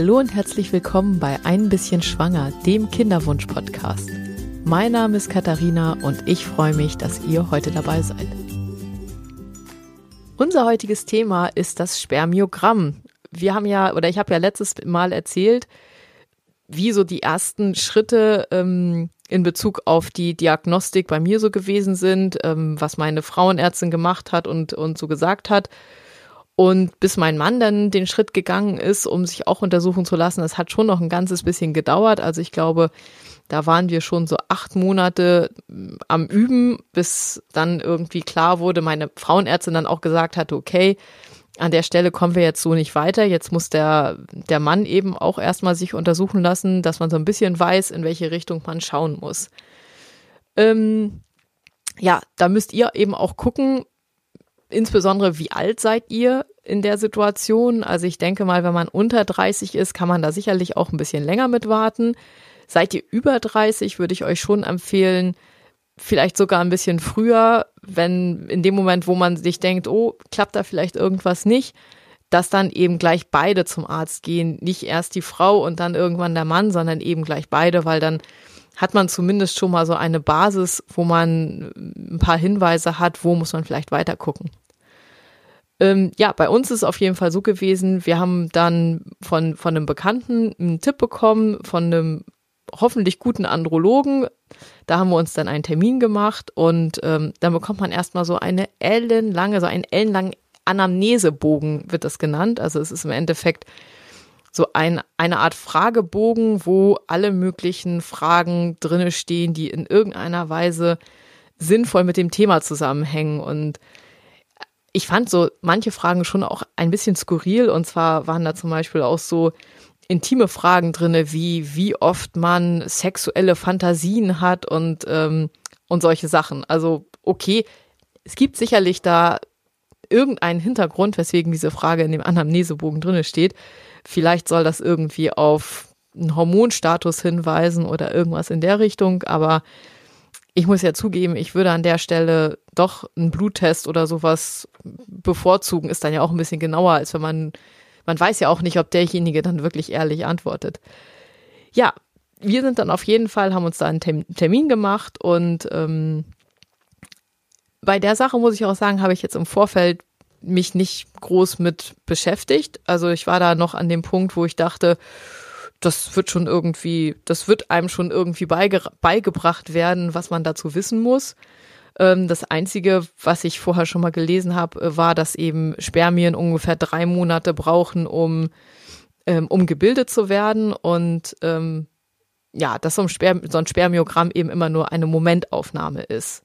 Hallo und herzlich willkommen bei Ein bisschen Schwanger, dem Kinderwunsch-Podcast. Mein Name ist Katharina und ich freue mich, dass ihr heute dabei seid. Unser heutiges Thema ist das Spermiogramm. Wir haben ja, oder ich habe ja letztes Mal erzählt, wie so die ersten Schritte ähm, in Bezug auf die Diagnostik bei mir so gewesen sind, ähm, was meine Frauenärztin gemacht hat und, und so gesagt hat. Und bis mein Mann dann den Schritt gegangen ist, um sich auch untersuchen zu lassen, das hat schon noch ein ganzes bisschen gedauert. Also ich glaube, da waren wir schon so acht Monate mm, am Üben, bis dann irgendwie klar wurde, meine Frauenärztin dann auch gesagt hatte, okay, an der Stelle kommen wir jetzt so nicht weiter. Jetzt muss der, der Mann eben auch erstmal sich untersuchen lassen, dass man so ein bisschen weiß, in welche Richtung man schauen muss. Ähm, ja, da müsst ihr eben auch gucken, insbesondere wie alt seid ihr in der Situation? Also ich denke mal, wenn man unter 30 ist, kann man da sicherlich auch ein bisschen länger mit warten. Seid ihr über 30, würde ich euch schon empfehlen, vielleicht sogar ein bisschen früher, wenn in dem Moment, wo man sich denkt, oh, klappt da vielleicht irgendwas nicht, dass dann eben gleich beide zum Arzt gehen, nicht erst die Frau und dann irgendwann der Mann, sondern eben gleich beide, weil dann hat man zumindest schon mal so eine Basis, wo man ein paar Hinweise hat, wo muss man vielleicht weiter gucken. Ähm, ja, bei uns ist es auf jeden Fall so gewesen, wir haben dann von, von einem Bekannten einen Tipp bekommen, von einem hoffentlich guten Andrologen. Da haben wir uns dann einen Termin gemacht und ähm, dann bekommt man erstmal so eine ellenlange, so einen ellenlangen Anamnesebogen wird das genannt. Also es ist im Endeffekt so ein, eine Art Fragebogen, wo alle möglichen Fragen drinne stehen, die in irgendeiner Weise sinnvoll mit dem Thema zusammenhängen und ich fand so manche Fragen schon auch ein bisschen skurril und zwar waren da zum Beispiel auch so intime Fragen drinne, wie wie oft man sexuelle Fantasien hat und ähm, und solche Sachen. Also okay, es gibt sicherlich da irgendeinen Hintergrund, weswegen diese Frage in dem Anamnesebogen drinne steht. Vielleicht soll das irgendwie auf einen Hormonstatus hinweisen oder irgendwas in der Richtung, aber ich muss ja zugeben, ich würde an der Stelle doch einen Bluttest oder sowas bevorzugen, ist dann ja auch ein bisschen genauer, als wenn man, man weiß ja auch nicht, ob derjenige dann wirklich ehrlich antwortet. Ja, wir sind dann auf jeden Fall, haben uns da einen Termin gemacht und ähm, bei der Sache muss ich auch sagen, habe ich jetzt im Vorfeld mich nicht groß mit beschäftigt. Also ich war da noch an dem Punkt, wo ich dachte, das wird schon irgendwie, das wird einem schon irgendwie beige, beigebracht werden, was man dazu wissen muss. Ähm, das Einzige, was ich vorher schon mal gelesen habe, äh, war, dass eben Spermien ungefähr drei Monate brauchen, um, ähm, um gebildet zu werden und ähm, ja, dass so ein, Sperm so ein Spermiogramm eben immer nur eine Momentaufnahme ist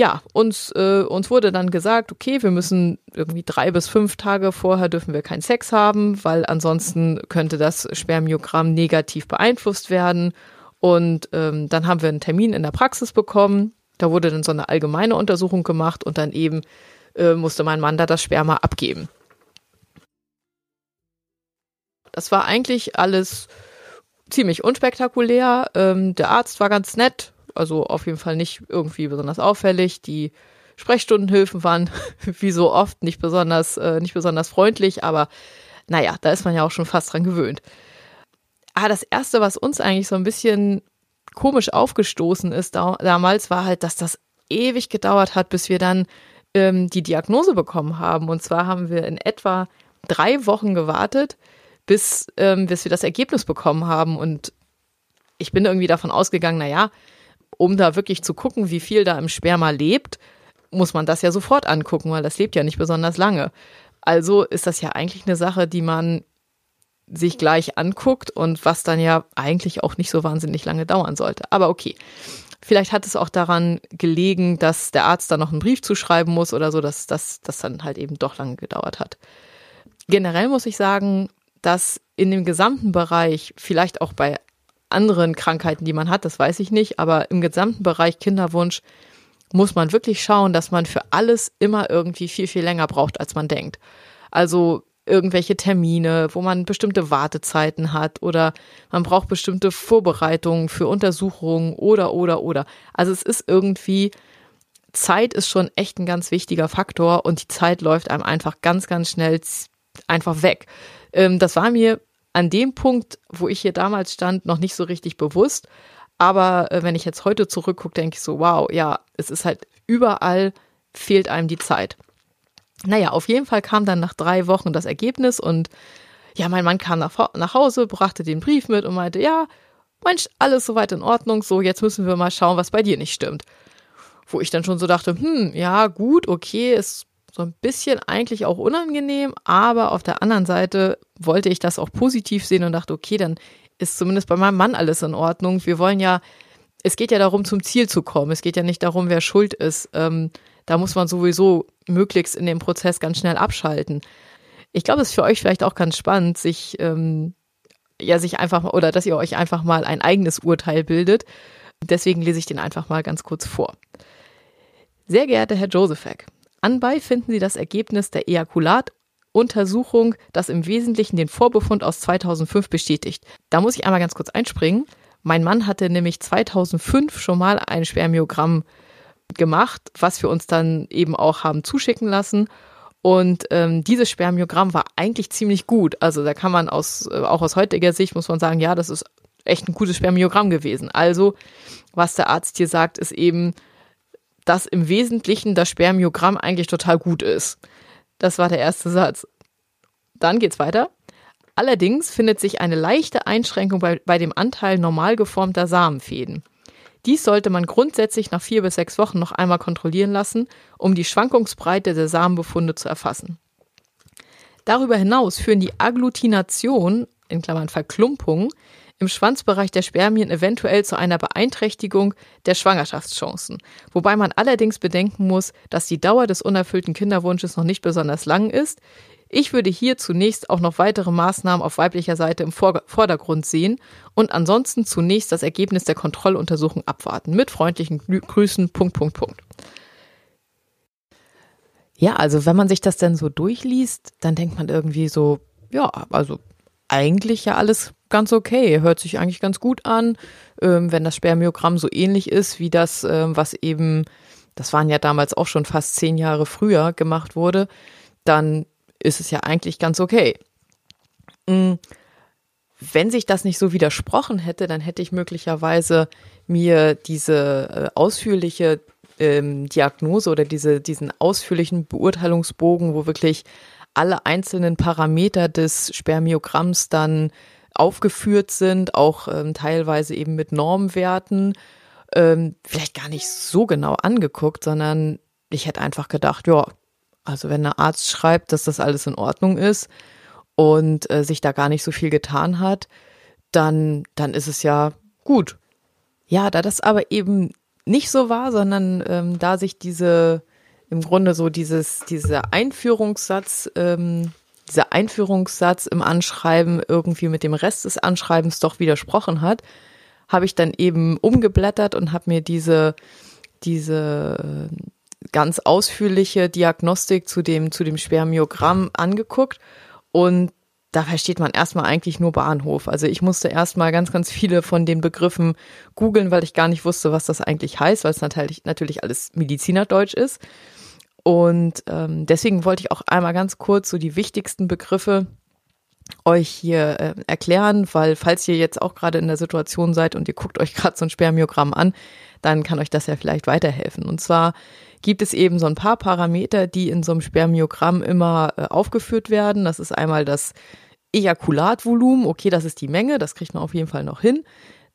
ja, uns, äh, uns wurde dann gesagt, okay, wir müssen irgendwie drei bis fünf Tage vorher dürfen wir keinen Sex haben, weil ansonsten könnte das Spermiogramm negativ beeinflusst werden. Und ähm, dann haben wir einen Termin in der Praxis bekommen. Da wurde dann so eine allgemeine Untersuchung gemacht und dann eben äh, musste mein Mann da das Sperma abgeben. Das war eigentlich alles ziemlich unspektakulär. Ähm, der Arzt war ganz nett, also auf jeden Fall nicht irgendwie besonders auffällig. Die Sprechstundenhilfen waren wie so oft nicht besonders, äh, nicht besonders freundlich, aber naja, da ist man ja auch schon fast dran gewöhnt. Aber ah, das erste, was uns eigentlich so ein bisschen komisch aufgestoßen ist da, damals, war halt, dass das ewig gedauert hat, bis wir dann ähm, die Diagnose bekommen haben. Und zwar haben wir in etwa drei Wochen gewartet, bis, ähm, bis wir das Ergebnis bekommen haben. Und ich bin irgendwie davon ausgegangen, na ja, um da wirklich zu gucken, wie viel da im Sperma lebt, muss man das ja sofort angucken, weil das lebt ja nicht besonders lange. Also ist das ja eigentlich eine Sache, die man sich gleich anguckt und was dann ja eigentlich auch nicht so wahnsinnig lange dauern sollte. Aber okay. Vielleicht hat es auch daran gelegen, dass der Arzt da noch einen Brief zuschreiben muss oder so, dass das dann halt eben doch lange gedauert hat. Generell muss ich sagen, dass in dem gesamten Bereich, vielleicht auch bei anderen Krankheiten, die man hat, das weiß ich nicht, aber im gesamten Bereich Kinderwunsch muss man wirklich schauen, dass man für alles immer irgendwie viel, viel länger braucht, als man denkt. Also irgendwelche Termine, wo man bestimmte Wartezeiten hat oder man braucht bestimmte Vorbereitungen für Untersuchungen oder, oder, oder. Also es ist irgendwie, Zeit ist schon echt ein ganz wichtiger Faktor und die Zeit läuft einem einfach ganz, ganz schnell einfach weg. Ähm, das war mir an dem Punkt, wo ich hier damals stand, noch nicht so richtig bewusst. Aber äh, wenn ich jetzt heute zurückgucke, denke ich so, wow, ja, es ist halt überall fehlt einem die Zeit. Naja, auf jeden Fall kam dann nach drei Wochen das Ergebnis und ja, mein Mann kam nach, nach Hause, brachte den Brief mit und meinte, ja, Mensch, alles soweit in Ordnung, so jetzt müssen wir mal schauen, was bei dir nicht stimmt. Wo ich dann schon so dachte, hm, ja, gut, okay, ist so ein bisschen eigentlich auch unangenehm, aber auf der anderen Seite wollte ich das auch positiv sehen und dachte, okay, dann ist zumindest bei meinem Mann alles in Ordnung. Wir wollen ja, es geht ja darum, zum Ziel zu kommen. Es geht ja nicht darum, wer schuld ist. Ähm, da muss man sowieso möglichst in dem Prozess ganz schnell abschalten. Ich glaube, es ist für euch vielleicht auch ganz spannend, sich ähm, ja sich einfach oder dass ihr euch einfach mal ein eigenes Urteil bildet. Deswegen lese ich den einfach mal ganz kurz vor. Sehr geehrter Herr Josefek, anbei finden Sie das Ergebnis der Ejakulatuntersuchung, das im Wesentlichen den Vorbefund aus 2005 bestätigt. Da muss ich einmal ganz kurz einspringen. Mein Mann hatte nämlich 2005 schon mal ein Spermiogramm gemacht, was wir uns dann eben auch haben zuschicken lassen. Und ähm, dieses Spermiogramm war eigentlich ziemlich gut. Also da kann man aus, äh, auch aus heutiger Sicht muss man sagen, ja, das ist echt ein gutes Spermiogramm gewesen. Also, was der Arzt hier sagt, ist eben, dass im Wesentlichen das Spermiogramm eigentlich total gut ist. Das war der erste Satz. Dann geht's weiter. Allerdings findet sich eine leichte Einschränkung bei, bei dem Anteil normal geformter Samenfäden. Dies sollte man grundsätzlich nach vier bis sechs Wochen noch einmal kontrollieren lassen, um die Schwankungsbreite der Samenbefunde zu erfassen. Darüber hinaus führen die Agglutination, in Klammern Verklumpung, im Schwanzbereich der Spermien eventuell zu einer Beeinträchtigung der Schwangerschaftschancen, wobei man allerdings bedenken muss, dass die Dauer des unerfüllten Kinderwunsches noch nicht besonders lang ist, ich würde hier zunächst auch noch weitere Maßnahmen auf weiblicher Seite im Vordergrund sehen und ansonsten zunächst das Ergebnis der Kontrolluntersuchung abwarten. Mit freundlichen Grüßen, Punkt, Punkt, Punkt. Ja, also wenn man sich das denn so durchliest, dann denkt man irgendwie so, ja, also eigentlich ja alles ganz okay, hört sich eigentlich ganz gut an, ähm, wenn das Spermiogramm so ähnlich ist wie das, ähm, was eben, das waren ja damals auch schon fast zehn Jahre früher gemacht wurde, dann ist es ja eigentlich ganz okay. Mm, wenn sich das nicht so widersprochen hätte, dann hätte ich möglicherweise mir diese äh, ausführliche ähm, Diagnose oder diese, diesen ausführlichen Beurteilungsbogen, wo wirklich alle einzelnen Parameter des Spermiogramms dann aufgeführt sind, auch ähm, teilweise eben mit Normwerten, ähm, vielleicht gar nicht so genau angeguckt, sondern ich hätte einfach gedacht, ja, also wenn der Arzt schreibt, dass das alles in Ordnung ist und äh, sich da gar nicht so viel getan hat, dann, dann ist es ja gut. Ja, da das aber eben nicht so war, sondern ähm, da sich diese im Grunde so dieses, dieser Einführungssatz, ähm, dieser Einführungssatz im Anschreiben irgendwie mit dem Rest des Anschreibens doch widersprochen hat, habe ich dann eben umgeblättert und habe mir diese, diese ganz ausführliche Diagnostik zu dem, zu dem Spermiogramm angeguckt und da versteht man erstmal eigentlich nur Bahnhof. Also ich musste erstmal ganz, ganz viele von den Begriffen googeln, weil ich gar nicht wusste, was das eigentlich heißt, weil es natürlich, natürlich alles Medizinerdeutsch ist. Und ähm, deswegen wollte ich auch einmal ganz kurz so die wichtigsten Begriffe euch hier äh, erklären, weil falls ihr jetzt auch gerade in der Situation seid und ihr guckt euch gerade so ein Spermiogramm an, dann kann euch das ja vielleicht weiterhelfen. Und zwar gibt es eben so ein paar Parameter, die in so einem Spermiogramm immer äh, aufgeführt werden. Das ist einmal das Ejakulatvolumen, okay, das ist die Menge, das kriegt man auf jeden Fall noch hin.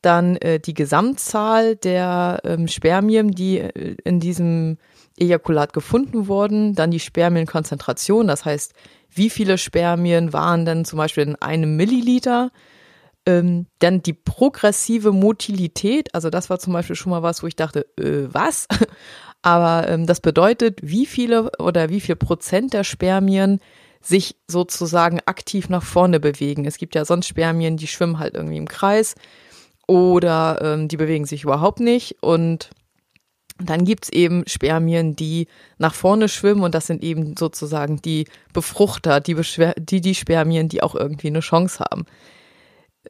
Dann äh, die Gesamtzahl der ähm, Spermien, die äh, in diesem Ejakulat gefunden wurden. Dann die Spermienkonzentration, das heißt, wie viele Spermien waren denn zum Beispiel in einem Milliliter? Ähm, dann die progressive Motilität, also das war zum Beispiel schon mal was, wo ich dachte, äh, was? Aber ähm, das bedeutet, wie viele oder wie viel Prozent der Spermien sich sozusagen aktiv nach vorne bewegen. Es gibt ja sonst Spermien, die schwimmen halt irgendwie im Kreis oder ähm, die bewegen sich überhaupt nicht. Und dann gibt's eben Spermien, die nach vorne schwimmen und das sind eben sozusagen die Befruchter, die, Beschwer die, die Spermien, die auch irgendwie eine Chance haben.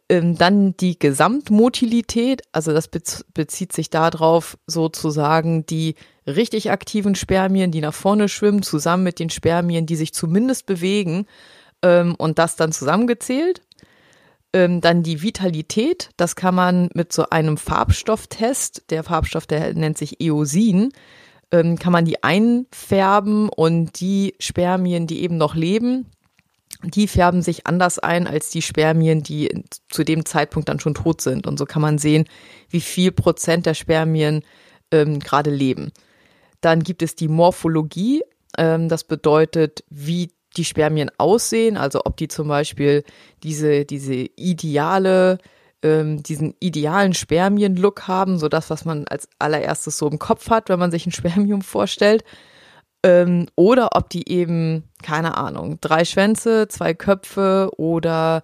Ähm, dann die Gesamtmotilität, also das bezieht sich darauf, sozusagen die richtig aktiven Spermien, die nach vorne schwimmen, zusammen mit den Spermien, die sich zumindest bewegen, ähm, und das dann zusammengezählt. Ähm, dann die Vitalität, das kann man mit so einem Farbstofftest, der Farbstoff, der nennt sich Eosin, ähm, kann man die einfärben und die Spermien, die eben noch leben, die färben sich anders ein als die Spermien, die zu dem Zeitpunkt dann schon tot sind. Und so kann man sehen, wie viel Prozent der Spermien ähm, gerade leben. Dann gibt es die Morphologie. Ähm, das bedeutet, wie die Spermien aussehen, also ob die zum Beispiel diese, diese ideale, ähm, diesen idealen Spermien-Look haben, so das, was man als allererstes so im Kopf hat, wenn man sich ein Spermium vorstellt ähm, oder ob die eben, keine Ahnung, drei Schwänze, zwei Köpfe oder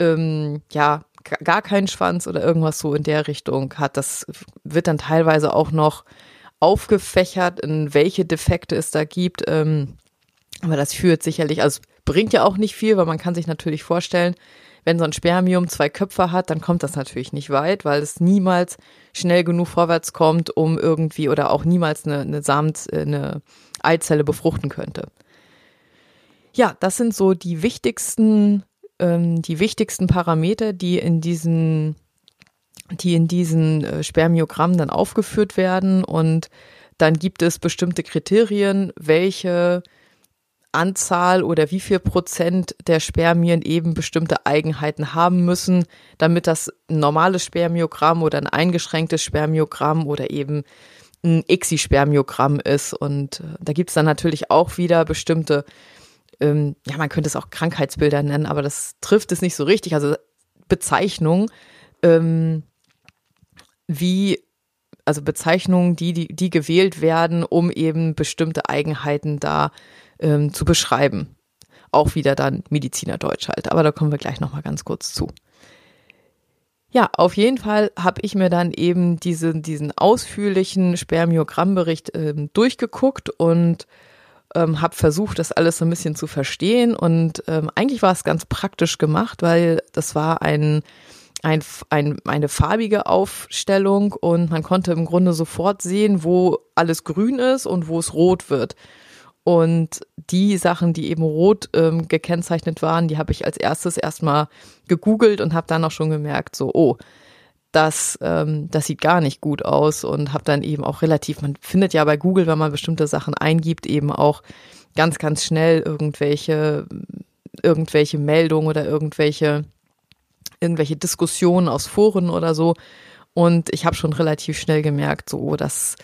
ähm, ja, gar keinen Schwanz oder irgendwas so in der Richtung hat. Das wird dann teilweise auch noch aufgefächert, in welche Defekte es da gibt. Ähm, aber das führt sicherlich, also bringt ja auch nicht viel, weil man kann sich natürlich vorstellen, wenn so ein Spermium zwei Köpfe hat, dann kommt das natürlich nicht weit, weil es niemals schnell genug vorwärts kommt, um irgendwie oder auch niemals eine, eine Samt, äh, eine Eizelle befruchten könnte. Ja, das sind so die wichtigsten, ähm, die wichtigsten Parameter, die in diesen, die in diesen äh, Spermiogrammen dann aufgeführt werden und dann gibt es bestimmte Kriterien, welche Anzahl oder wie viel Prozent der Spermien eben bestimmte Eigenheiten haben müssen, damit das ein normales Spermiogramm oder ein eingeschränktes Spermiogramm oder eben ein ICSI-Spermiogramm ist. Und äh, da gibt es dann natürlich auch wieder bestimmte, ähm, ja, man könnte es auch Krankheitsbilder nennen, aber das trifft es nicht so richtig. Also Bezeichnungen, ähm, wie also Bezeichnungen, die, die, die gewählt werden, um eben bestimmte Eigenheiten da ähm, zu beschreiben. Auch wieder dann Medizinerdeutsch halt, aber da kommen wir gleich nochmal ganz kurz zu. Ja, auf jeden Fall habe ich mir dann eben diese, diesen ausführlichen Spermiogrammbericht ähm, durchgeguckt und ähm, habe versucht, das alles so ein bisschen zu verstehen. Und ähm, eigentlich war es ganz praktisch gemacht, weil das war ein, ein, ein, eine farbige Aufstellung und man konnte im Grunde sofort sehen, wo alles grün ist und wo es rot wird. Und die Sachen, die eben rot ähm, gekennzeichnet waren, die habe ich als erstes erstmal gegoogelt und habe dann auch schon gemerkt, so, oh, das, ähm, das sieht gar nicht gut aus und habe dann eben auch relativ, man findet ja bei Google, wenn man bestimmte Sachen eingibt, eben auch ganz, ganz schnell irgendwelche, irgendwelche Meldungen oder irgendwelche, irgendwelche Diskussionen aus Foren oder so. Und ich habe schon relativ schnell gemerkt, so, oh, das,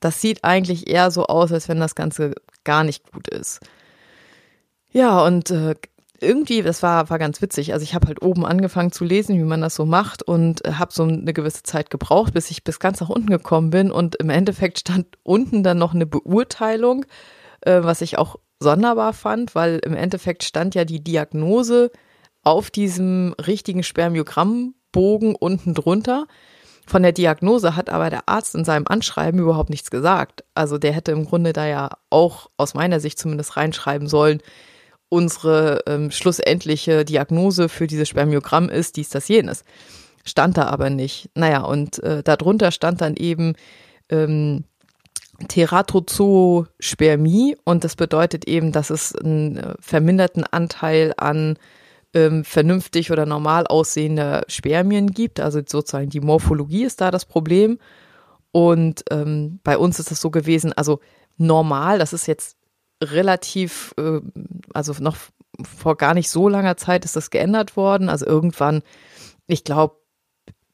das sieht eigentlich eher so aus, als wenn das Ganze gar nicht gut ist. Ja, und äh, irgendwie, das war, war ganz witzig. Also ich habe halt oben angefangen zu lesen, wie man das so macht und äh, habe so eine gewisse Zeit gebraucht, bis ich bis ganz nach unten gekommen bin. Und im Endeffekt stand unten dann noch eine Beurteilung, äh, was ich auch sonderbar fand, weil im Endeffekt stand ja die Diagnose auf diesem richtigen Spermiogrammbogen unten drunter. Von der Diagnose hat aber der Arzt in seinem Anschreiben überhaupt nichts gesagt. Also der hätte im Grunde da ja auch aus meiner Sicht zumindest reinschreiben sollen, unsere ähm, schlussendliche Diagnose für dieses Spermiogramm ist dies, das, jenes. Stand da aber nicht. Naja, und äh, darunter stand dann eben ähm, Teratozospermie und das bedeutet eben, dass es einen äh, verminderten Anteil an ähm, vernünftig oder normal aussehende Spermien gibt. Also sozusagen die Morphologie ist da das Problem. Und ähm, bei uns ist es so gewesen, also normal, das ist jetzt relativ, äh, also noch vor gar nicht so langer Zeit ist das geändert worden. Also irgendwann, ich glaube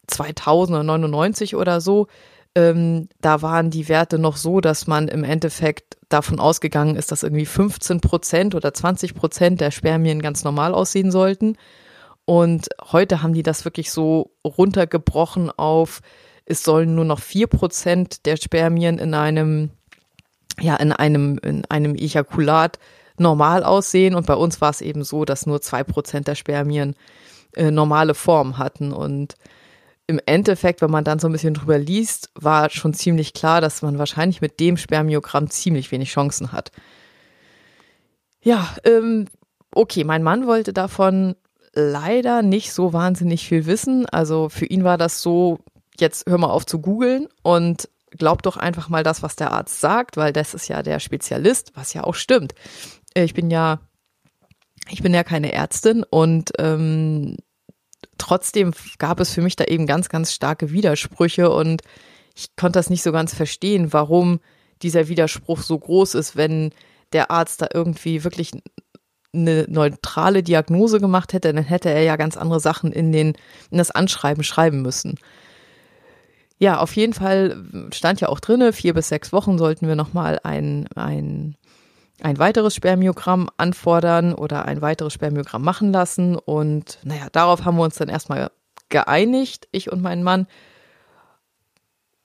2099 oder so, ähm, da waren die Werte noch so, dass man im Endeffekt davon ausgegangen ist, dass irgendwie 15 Prozent oder 20 Prozent der Spermien ganz normal aussehen sollten. Und heute haben die das wirklich so runtergebrochen auf, es sollen nur noch vier Prozent der Spermien in einem, ja, in einem, in einem Ejakulat normal aussehen. Und bei uns war es eben so, dass nur zwei Prozent der Spermien äh, normale Form hatten. Und im Endeffekt, wenn man dann so ein bisschen drüber liest, war schon ziemlich klar, dass man wahrscheinlich mit dem Spermiogramm ziemlich wenig Chancen hat. Ja, ähm, okay, mein Mann wollte davon leider nicht so wahnsinnig viel wissen. Also für ihn war das so, jetzt hör mal auf zu googeln und glaub doch einfach mal das, was der Arzt sagt, weil das ist ja der Spezialist, was ja auch stimmt. Ich bin ja Ich bin ja keine Ärztin und ähm, trotzdem gab es für mich da eben ganz, ganz starke Widersprüche und ich konnte das nicht so ganz verstehen, warum dieser Widerspruch so groß ist, wenn der Arzt da irgendwie wirklich eine neutrale Diagnose gemacht hätte, dann hätte er ja ganz andere Sachen in den in das Anschreiben schreiben müssen. Ja, auf jeden Fall stand ja auch drinne, vier bis sechs Wochen sollten wir nochmal ein, ein, ein weiteres Spermiogramm anfordern oder ein weiteres Spermiogramm machen lassen. Und naja, darauf haben wir uns dann erstmal geeinigt, ich und mein Mann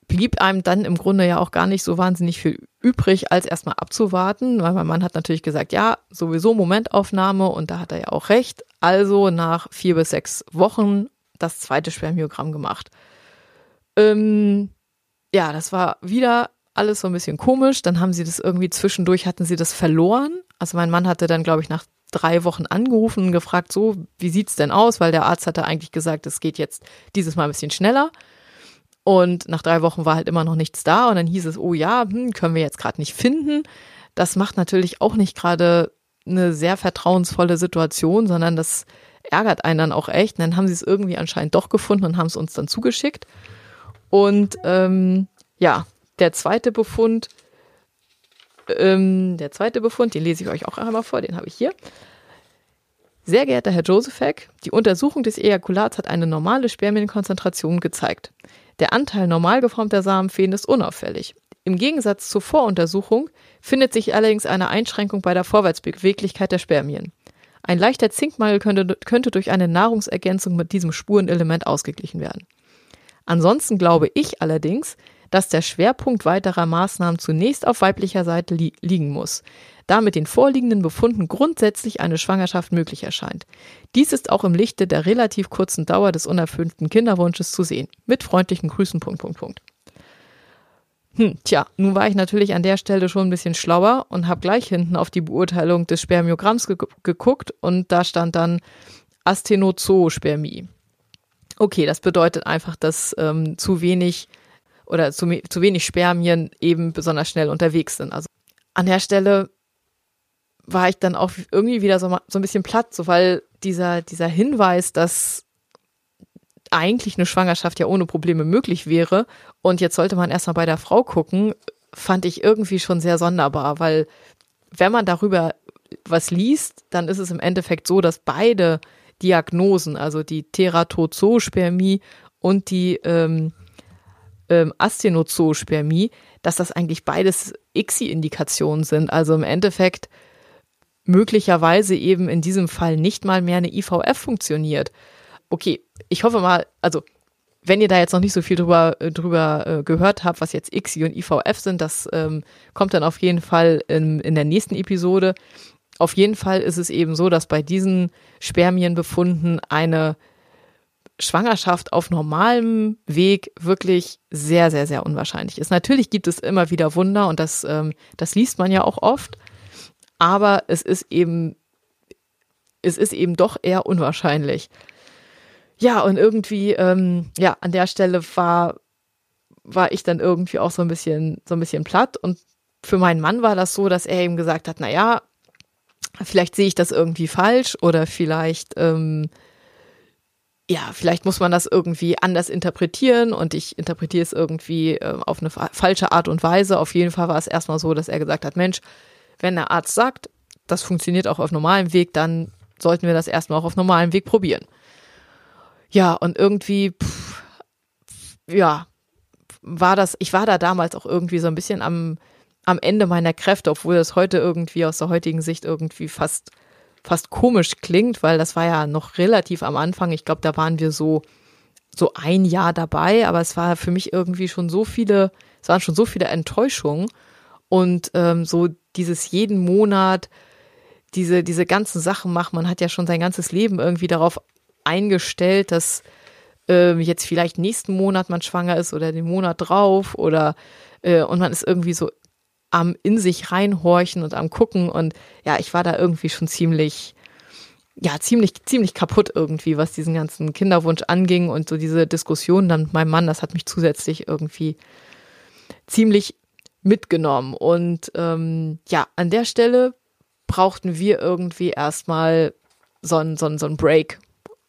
blieb einem dann im Grunde ja auch gar nicht so wahnsinnig viel übrig, als erstmal abzuwarten, weil mein Mann hat natürlich gesagt, ja, sowieso Momentaufnahme und da hat er ja auch recht. Also nach vier bis sechs Wochen das zweite Spermiogramm gemacht. Ähm, ja, das war wieder alles so ein bisschen komisch. Dann haben sie das irgendwie zwischendurch, hatten sie das verloren. Also mein Mann hatte dann, glaube ich, nach drei Wochen angerufen und gefragt, so, wie sieht's denn aus? Weil der Arzt hatte eigentlich gesagt, es geht jetzt dieses Mal ein bisschen schneller. Und nach drei Wochen war halt immer noch nichts da und dann hieß es, oh ja, hm, können wir jetzt gerade nicht finden. Das macht natürlich auch nicht gerade eine sehr vertrauensvolle Situation, sondern das ärgert einen dann auch echt. Und dann haben sie es irgendwie anscheinend doch gefunden und haben es uns dann zugeschickt. Und ähm, ja, der zweite Befund, ähm, der zweite Befund, den lese ich euch auch einmal vor, den habe ich hier. Sehr geehrter Herr Josefek, die Untersuchung des Ejakulats hat eine normale Spermienkonzentration gezeigt. Der Anteil normal geformter Samenfäden ist unauffällig. Im Gegensatz zur Voruntersuchung findet sich allerdings eine Einschränkung bei der Vorwärtsbeweglichkeit der Spermien. Ein leichter Zinkmangel könnte, könnte durch eine Nahrungsergänzung mit diesem Spurenelement ausgeglichen werden. Ansonsten glaube ich allerdings, dass der Schwerpunkt weiterer Maßnahmen zunächst auf weiblicher Seite li liegen muss, da mit den vorliegenden Befunden grundsätzlich eine Schwangerschaft möglich erscheint. Dies ist auch im Lichte der relativ kurzen Dauer des unerfüllten Kinderwunsches zu sehen. Mit freundlichen Grüßen. Punkt, Punkt, Punkt. Hm, tja, nun war ich natürlich an der Stelle schon ein bisschen schlauer und habe gleich hinten auf die Beurteilung des Spermiogramms ge geguckt und da stand dann Astenozospermie. Okay, das bedeutet einfach, dass ähm, zu wenig oder zu, zu wenig Spermien eben besonders schnell unterwegs sind. Also an der Stelle war ich dann auch irgendwie wieder so, so ein bisschen platt, so weil dieser, dieser Hinweis, dass eigentlich eine Schwangerschaft ja ohne Probleme möglich wäre und jetzt sollte man erstmal bei der Frau gucken, fand ich irgendwie schon sehr sonderbar, weil wenn man darüber was liest, dann ist es im Endeffekt so, dass beide Diagnosen, also die Teratozospermie und die ähm, ähm, Astenozospermie, dass das eigentlich beides ICSI-Indikationen sind. Also im Endeffekt möglicherweise eben in diesem Fall nicht mal mehr eine IVF funktioniert. Okay, ich hoffe mal, also wenn ihr da jetzt noch nicht so viel drüber, äh, drüber äh, gehört habt, was jetzt ICSI und IVF sind, das ähm, kommt dann auf jeden Fall in, in der nächsten Episode. Auf jeden Fall ist es eben so, dass bei diesen Spermienbefunden eine Schwangerschaft auf normalem Weg wirklich sehr, sehr, sehr unwahrscheinlich ist. Natürlich gibt es immer wieder Wunder und das, ähm, das liest man ja auch oft, aber es ist eben, es ist eben doch eher unwahrscheinlich. Ja, und irgendwie, ähm, ja, an der Stelle war, war ich dann irgendwie auch so ein bisschen, so ein bisschen platt und für meinen Mann war das so, dass er eben gesagt hat, na ja, vielleicht sehe ich das irgendwie falsch oder vielleicht, ähm, ja, vielleicht muss man das irgendwie anders interpretieren und ich interpretiere es irgendwie äh, auf eine fa falsche Art und Weise. Auf jeden Fall war es erstmal so, dass er gesagt hat, Mensch, wenn der Arzt sagt, das funktioniert auch auf normalem Weg, dann sollten wir das erstmal auch auf normalem Weg probieren. Ja, und irgendwie, pff, ja, war das, ich war da damals auch irgendwie so ein bisschen am, am Ende meiner Kräfte, obwohl das heute irgendwie aus der heutigen Sicht irgendwie fast, fast komisch klingt, weil das war ja noch relativ am Anfang. Ich glaube, da waren wir so, so ein Jahr dabei, aber es war für mich irgendwie schon so viele, es waren schon so viele Enttäuschungen und ähm, so dieses jeden Monat diese, diese ganzen Sachen macht. Man hat ja schon sein ganzes Leben irgendwie darauf eingestellt, dass äh, jetzt vielleicht nächsten Monat man schwanger ist oder den Monat drauf oder äh, und man ist irgendwie so am in sich reinhorchen und am gucken und ja, ich war da irgendwie schon ziemlich ja, ziemlich, ziemlich kaputt irgendwie, was diesen ganzen Kinderwunsch anging und so diese Diskussion dann mit meinem Mann, das hat mich zusätzlich irgendwie ziemlich mitgenommen. Und ähm, ja, an der Stelle brauchten wir irgendwie erstmal so ein, so so Break.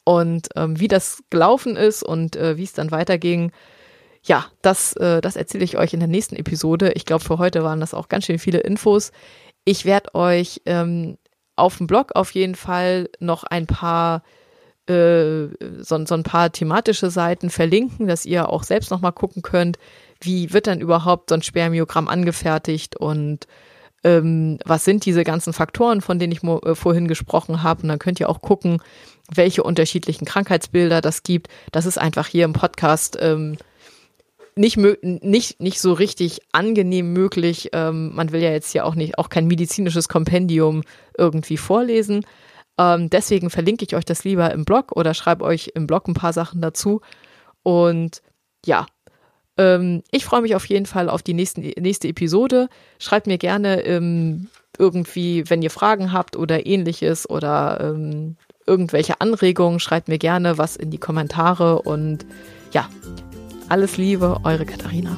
Und ähm, wie das gelaufen ist und äh, wie es dann weiterging, ja, das, äh, das erzähle ich euch in der nächsten Episode. Ich glaube, für heute waren das auch ganz schön viele Infos. Ich werde euch ähm, auf dem Blog auf jeden Fall noch ein paar äh, so, so ein paar thematische Seiten verlinken, dass ihr auch selbst nochmal gucken könnt, wie wird dann überhaupt so ein Spermiogramm angefertigt und ähm, was sind diese ganzen Faktoren, von denen ich äh, vorhin gesprochen habe. Und dann könnt ihr auch gucken, welche unterschiedlichen Krankheitsbilder das gibt. Das ist einfach hier im Podcast ähm, nicht, nicht, nicht so richtig angenehm möglich. Ähm, man will ja jetzt hier auch nicht, auch kein medizinisches Kompendium irgendwie vorlesen. Ähm, deswegen verlinke ich euch das lieber im Blog oder schreibe euch im Blog ein paar Sachen dazu. Und ja, ähm, ich freue mich auf jeden Fall auf die nächsten, nächste Episode. Schreibt mir gerne ähm, irgendwie, wenn ihr Fragen habt oder ähnliches oder ähm, irgendwelche Anregungen, schreibt mir gerne was in die Kommentare und ja, alles Liebe, eure Katharina.